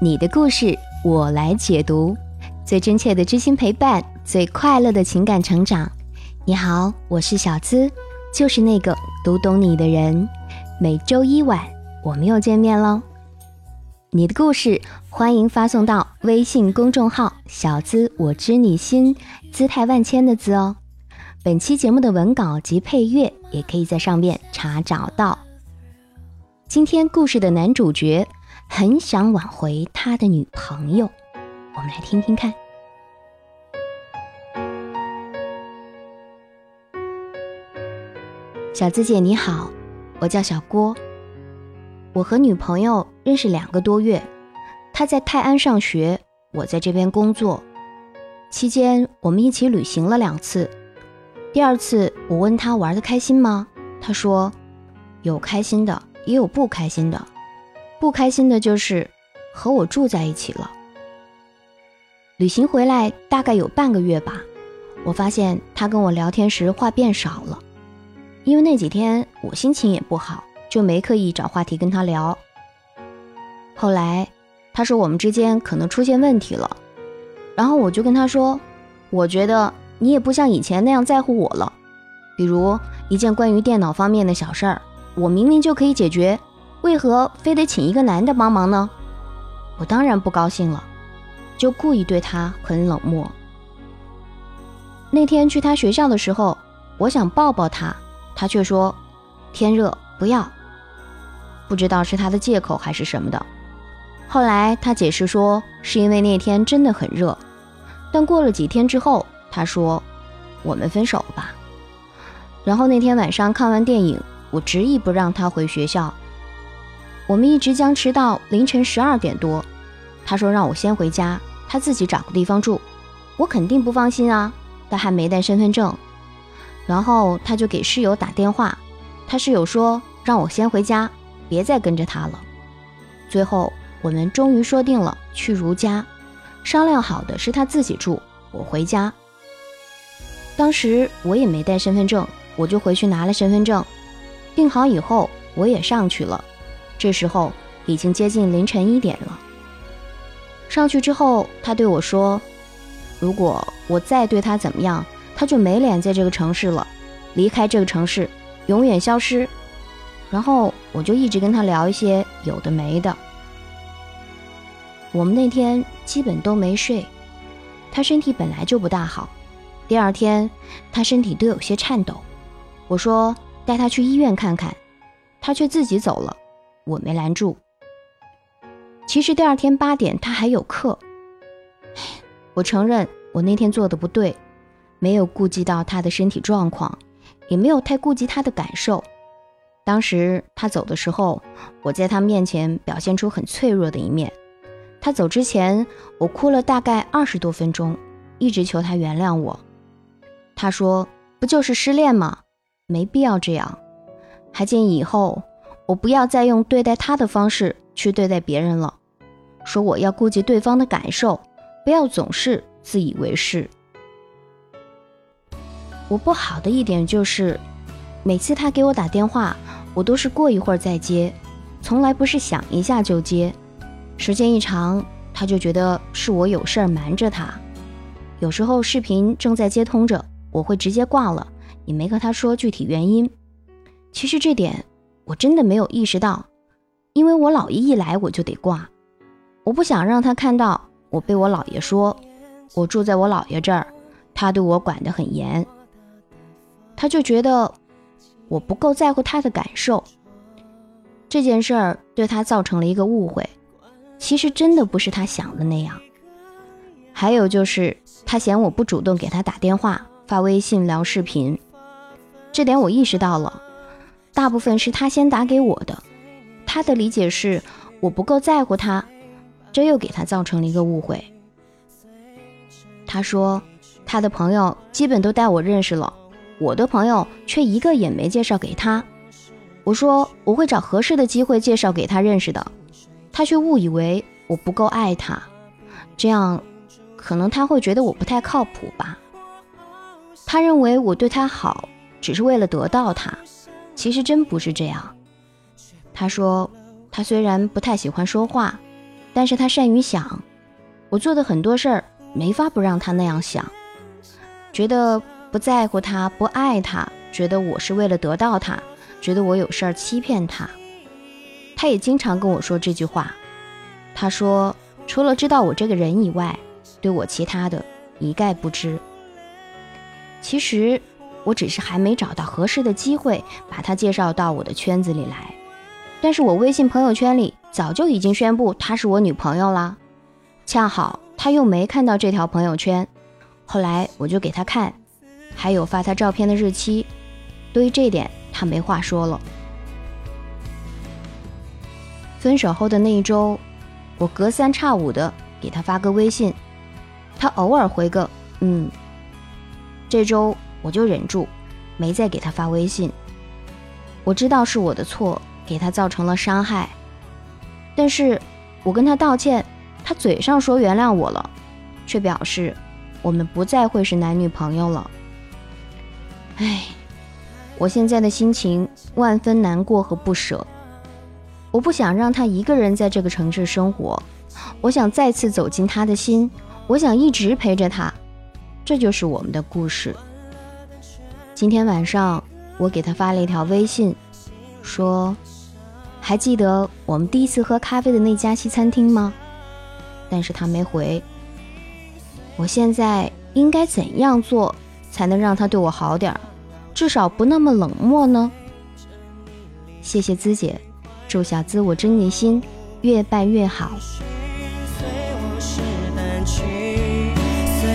你的故事我来解读，最真切的知心陪伴，最快乐的情感成长。你好，我是小资，就是那个读懂你的人。每周一晚，我们又见面喽。你的故事，欢迎发送到微信公众号“小资我知你心”，姿态万千的“资”哦。本期节目的文稿及配乐，也可以在上面查找到。今天故事的男主角很想挽回他的女朋友，我们来听听看。小资姐你好，我叫小郭。我和女朋友认识两个多月，她在泰安上学，我在这边工作。期间我们一起旅行了两次。第二次我问她玩的开心吗？她说有开心的。也有不开心的，不开心的就是和我住在一起了。旅行回来大概有半个月吧，我发现他跟我聊天时话变少了，因为那几天我心情也不好，就没刻意找话题跟他聊。后来他说我们之间可能出现问题了，然后我就跟他说，我觉得你也不像以前那样在乎我了，比如一件关于电脑方面的小事儿。我明明就可以解决，为何非得请一个男的帮忙呢？我当然不高兴了，就故意对他很冷漠。那天去他学校的时候，我想抱抱他，他却说天热不要。不知道是他的借口还是什么的。后来他解释说是因为那天真的很热，但过了几天之后，他说我们分手吧。然后那天晚上看完电影。我执意不让他回学校，我们一直僵持到凌晨十二点多。他说让我先回家，他自己找个地方住。我肯定不放心啊，他还没带身份证。然后他就给室友打电话，他室友说让我先回家，别再跟着他了。最后我们终于说定了去如家，商量好的是他自己住，我回家。当时我也没带身份证，我就回去拿了身份证。订好以后，我也上去了。这时候已经接近凌晨一点了。上去之后，他对我说：“如果我再对他怎么样，他就没脸在这个城市了，离开这个城市，永远消失。”然后我就一直跟他聊一些有的没的。我们那天基本都没睡。他身体本来就不大好，第二天他身体都有些颤抖。我说。带他去医院看看，他却自己走了，我没拦住。其实第二天八点他还有课，我承认我那天做的不对，没有顾及到他的身体状况，也没有太顾及他的感受。当时他走的时候，我在他面前表现出很脆弱的一面。他走之前，我哭了大概二十多分钟，一直求他原谅我。他说：“不就是失恋吗？”没必要这样，还建议以后我不要再用对待他的方式去对待别人了。说我要顾及对方的感受，不要总是自以为是。我不好的一点就是，每次他给我打电话，我都是过一会儿再接，从来不是想一下就接。时间一长，他就觉得是我有事儿瞒着他。有时候视频正在接通着，我会直接挂了。也没和他说具体原因。其实这点我真的没有意识到，因为我姥爷一来我就得挂，我不想让他看到我被我姥爷说，我住在我姥爷这儿，他对我管得很严。他就觉得我不够在乎他的感受，这件事儿对他造成了一个误会。其实真的不是他想的那样。还有就是他嫌我不主动给他打电话、发微信、聊视频。这点我意识到了，大部分是他先打给我的，他的理解是我不够在乎他，这又给他造成了一个误会。他说他的朋友基本都带我认识了，我的朋友却一个也没介绍给他。我说我会找合适的机会介绍给他认识的，他却误以为我不够爱他，这样可能他会觉得我不太靠谱吧。他认为我对他好。只是为了得到他，其实真不是这样。他说，他虽然不太喜欢说话，但是他善于想，我做的很多事儿没法不让他那样想，觉得不在乎他，不爱他，觉得我是为了得到他，觉得我有事儿欺骗他。他也经常跟我说这句话，他说除了知道我这个人以外，对我其他的一概不知。其实我只是还没找到合适的机会把他介绍到我的圈子里来，但是我微信朋友圈里早就已经宣布她是我女朋友啦。恰好他又没看到这条朋友圈，后来我就给他看，还有发他照片的日期。对于这点，他没话说了。分手后的那一周，我隔三差五的给他发个微信，他偶尔回个“嗯”。这周我就忍住，没再给他发微信。我知道是我的错，给他造成了伤害，但是我跟他道歉，他嘴上说原谅我了，却表示我们不再会是男女朋友了。唉，我现在的心情万分难过和不舍。我不想让他一个人在这个城市生活，我想再次走进他的心，我想一直陪着他。这就是我们的故事。今天晚上，我给他发了一条微信，说：“还记得我们第一次喝咖啡的那家西餐厅吗？”但是他没回。我现在应该怎样做才能让他对我好点儿，至少不那么冷漠呢？谢谢姿姐，祝小资我真年心越办越好。随往事难去，随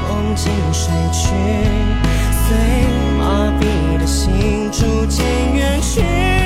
梦境睡去，随你的心逐渐远去。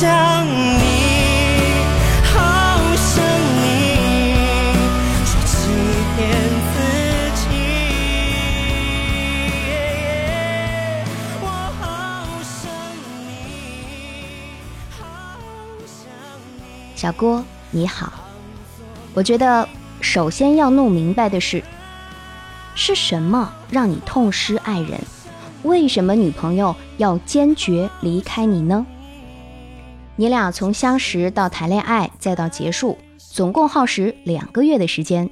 逐渐远去。小郭，你好。我觉得首先要弄明白的是，是什么让你痛失爱人？为什么女朋友要坚决离开你呢？你俩从相识到谈恋爱再到结束，总共耗时两个月的时间，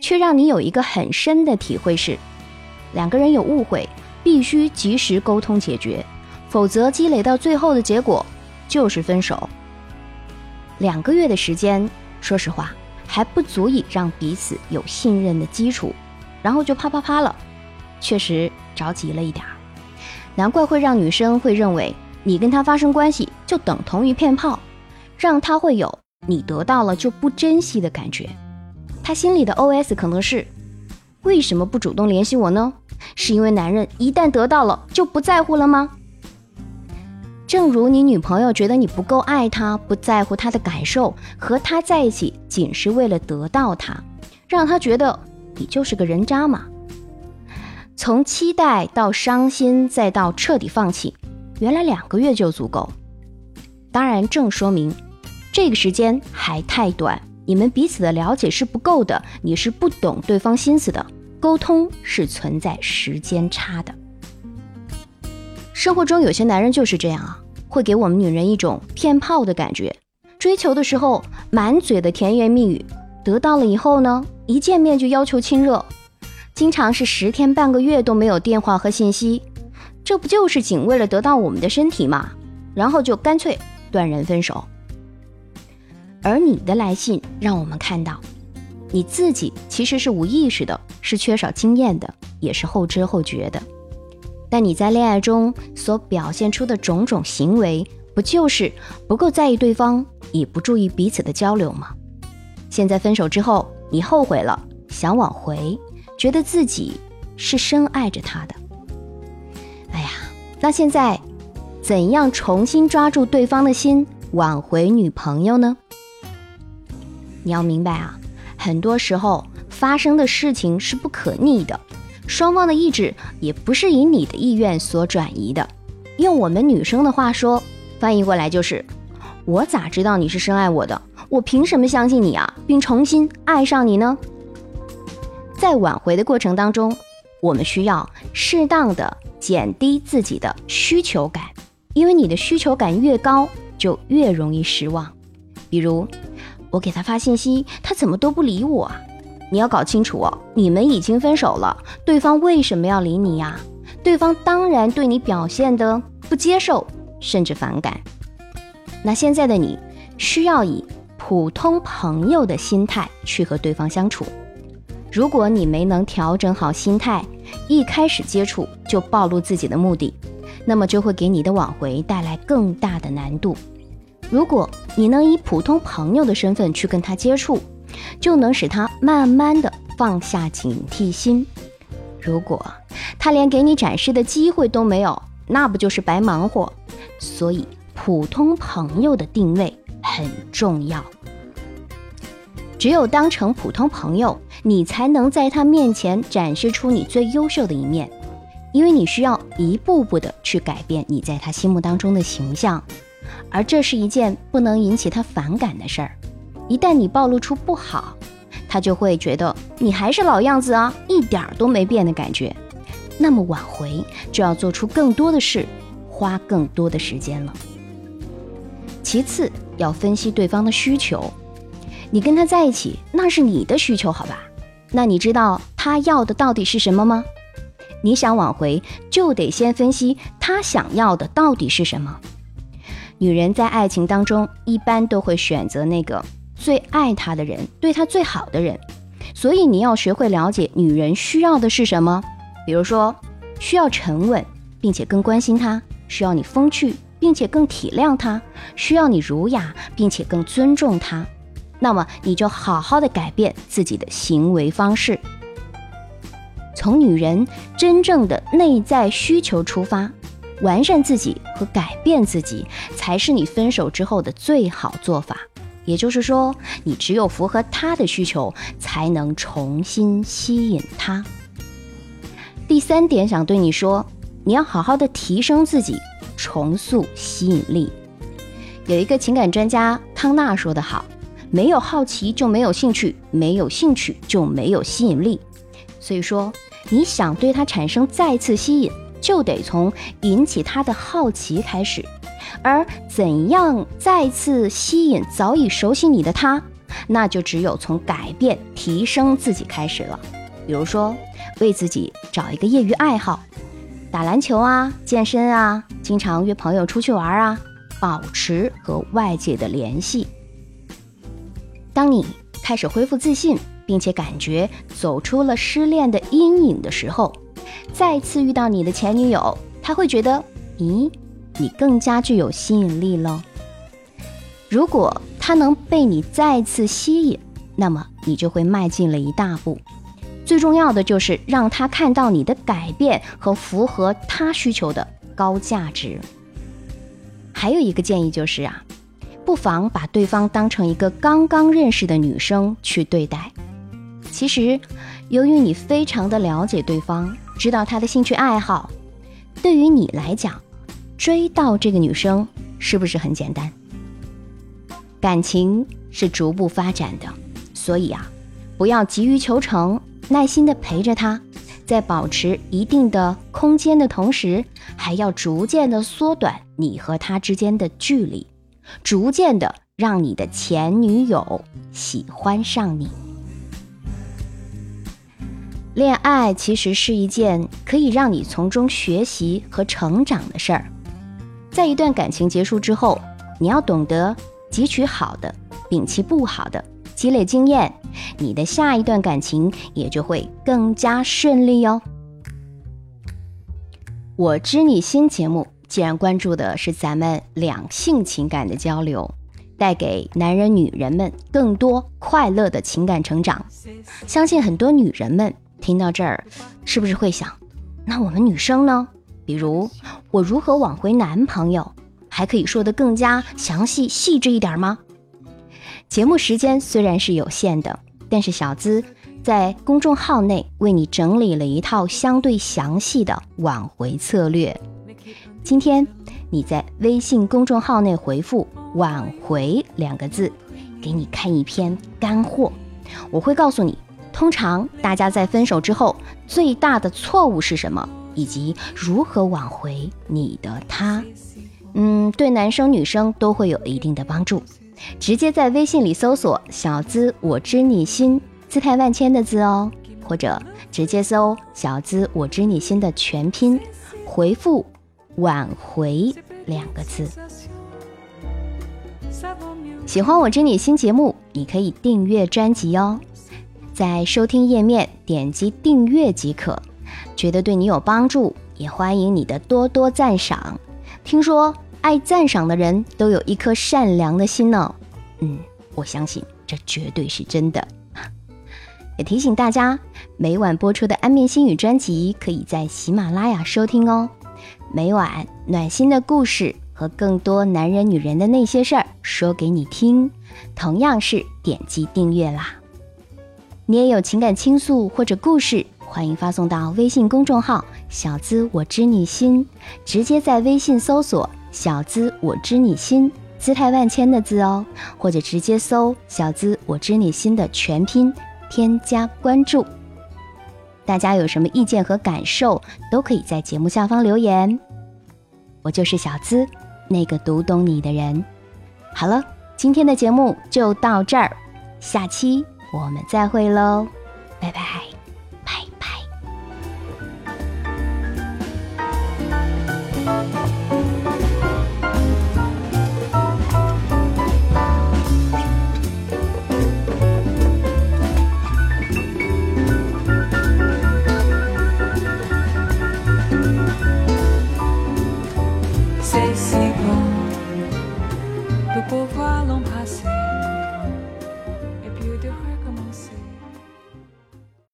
却让你有一个很深的体会是：两个人有误会，必须及时沟通解决，否则积累到最后的结果就是分手。两个月的时间，说实话还不足以让彼此有信任的基础，然后就啪啪啪了，确实着急了一点儿。难怪会让女生会认为你跟他发生关系就等同于骗炮，让他会有你得到了就不珍惜的感觉。他心里的 OS 可能是：为什么不主动联系我呢？是因为男人一旦得到了就不在乎了吗？正如你女朋友觉得你不够爱她，不在乎她的感受，和她在一起仅是为了得到她，让她觉得你就是个人渣嘛。从期待到伤心，再到彻底放弃，原来两个月就足够。当然，正说明这个时间还太短，你们彼此的了解是不够的，你是不懂对方心思的，沟通是存在时间差的。生活中有些男人就是这样啊，会给我们女人一种骗炮的感觉。追求的时候满嘴的甜言蜜语，得到了以后呢，一见面就要求亲热，经常是十天半个月都没有电话和信息，这不就是仅为了得到我们的身体吗？然后就干脆断人分手。而你的来信让我们看到，你自己其实是无意识的，是缺少经验的，也是后知后觉的。但你在恋爱中所表现出的种种行为，不就是不够在意对方，也不注意彼此的交流吗？现在分手之后，你后悔了，想挽回，觉得自己是深爱着他的。那现在怎样重新抓住对方的心，挽回女朋友呢？你要明白啊，很多时候发生的事情是不可逆的，双方的意志也不是以你的意愿所转移的。用我们女生的话说，翻译过来就是：我咋知道你是深爱我的？我凭什么相信你啊，并重新爱上你呢？在挽回的过程当中，我们需要适当的减低自己的需求感，因为你的需求感越高，就越容易失望。比如，我给他发信息，他怎么都不理我啊？你要搞清楚哦，你们已经分手了，对方为什么要理你呀？对方当然对你表现的不接受，甚至反感。那现在的你需要以普通朋友的心态去和对方相处。如果你没能调整好心态，一开始接触就暴露自己的目的，那么就会给你的挽回带来更大的难度。如果你能以普通朋友的身份去跟他接触，就能使他慢慢的放下警惕心。如果他连给你展示的机会都没有，那不就是白忙活？所以，普通朋友的定位很重要。只有当成普通朋友，你才能在他面前展示出你最优秀的一面，因为你需要一步步的去改变你在他心目当中的形象，而这是一件不能引起他反感的事儿。一旦你暴露出不好，他就会觉得你还是老样子啊，一点儿都没变的感觉。那么挽回就要做出更多的事，花更多的时间了。其次，要分析对方的需求。你跟他在一起，那是你的需求，好吧？那你知道他要的到底是什么吗？你想挽回，就得先分析他想要的到底是什么。女人在爱情当中，一般都会选择那个。最爱他的人，对他最好的人，所以你要学会了解女人需要的是什么。比如说，需要沉稳，并且更关心他；需要你风趣，并且更体谅他；需要你儒雅，并且更尊重他。那么，你就好好的改变自己的行为方式，从女人真正的内在需求出发，完善自己和改变自己，才是你分手之后的最好做法。也就是说，你只有符合他的需求，才能重新吸引他。第三点，想对你说，你要好好的提升自己，重塑吸引力。有一个情感专家康纳说得好：“没有好奇就没有兴趣，没有兴趣就没有吸引力。”所以说，你想对他产生再次吸引，就得从引起他的好奇开始。而怎样再次吸引早已熟悉你的他，那就只有从改变、提升自己开始了。比如说，为自己找一个业余爱好，打篮球啊、健身啊，经常约朋友出去玩啊，保持和外界的联系。当你开始恢复自信，并且感觉走出了失恋的阴影的时候，再次遇到你的前女友，他会觉得，咦？你更加具有吸引力了。如果他能被你再次吸引，那么你就会迈进了一大步。最重要的就是让他看到你的改变和符合他需求的高价值。还有一个建议就是啊，不妨把对方当成一个刚刚认识的女生去对待。其实，由于你非常的了解对方，知道他的兴趣爱好，对于你来讲。追到这个女生是不是很简单？感情是逐步发展的，所以啊，不要急于求成，耐心的陪着她，在保持一定的空间的同时，还要逐渐的缩短你和她之间的距离，逐渐的让你的前女友喜欢上你。恋爱其实是一件可以让你从中学习和成长的事儿。在一段感情结束之后，你要懂得汲取好的，摒弃不好的，积累经验，你的下一段感情也就会更加顺利哟。我知你心节目既然关注的是咱们两性情感的交流，带给男人、女人们更多快乐的情感成长。相信很多女人们听到这儿，是不是会想，那我们女生呢？比如我如何挽回男朋友，还可以说得更加详细、细致一点吗？节目时间虽然是有限的，但是小资在公众号内为你整理了一套相对详细的挽回策略。今天你在微信公众号内回复。挽回两个字，给你看一篇干货。我会告诉你，通常大家在分手之后最大的错误是什么，以及如何挽回你的他。嗯，对男生女生都会有一定的帮助。直接在微信里搜索“小资我知你心”，姿态万千的字哦，或者直接搜“小资我知你心”的全拼，回复“挽回”两个字。喜欢我这你新节目，你可以订阅专辑哦，在收听页面点击订阅即可。觉得对你有帮助，也欢迎你的多多赞赏。听说爱赞赏的人都有一颗善良的心呢。嗯，我相信这绝对是真的。也提醒大家，每晚播出的安眠心语专辑可以在喜马拉雅收听哦。每晚暖心的故事。和更多男人女人的那些事儿说给你听，同样是点击订阅啦。你也有情感倾诉或者故事，欢迎发送到微信公众号“小资我知你心”，直接在微信搜索“小资我知你心”，姿态万千的字哦，或者直接搜“小资我知你心”的全拼，添加关注。大家有什么意见和感受，都可以在节目下方留言。我就是小资。那个读懂你的人，好了，今天的节目就到这儿，下期我们再会喽，拜拜。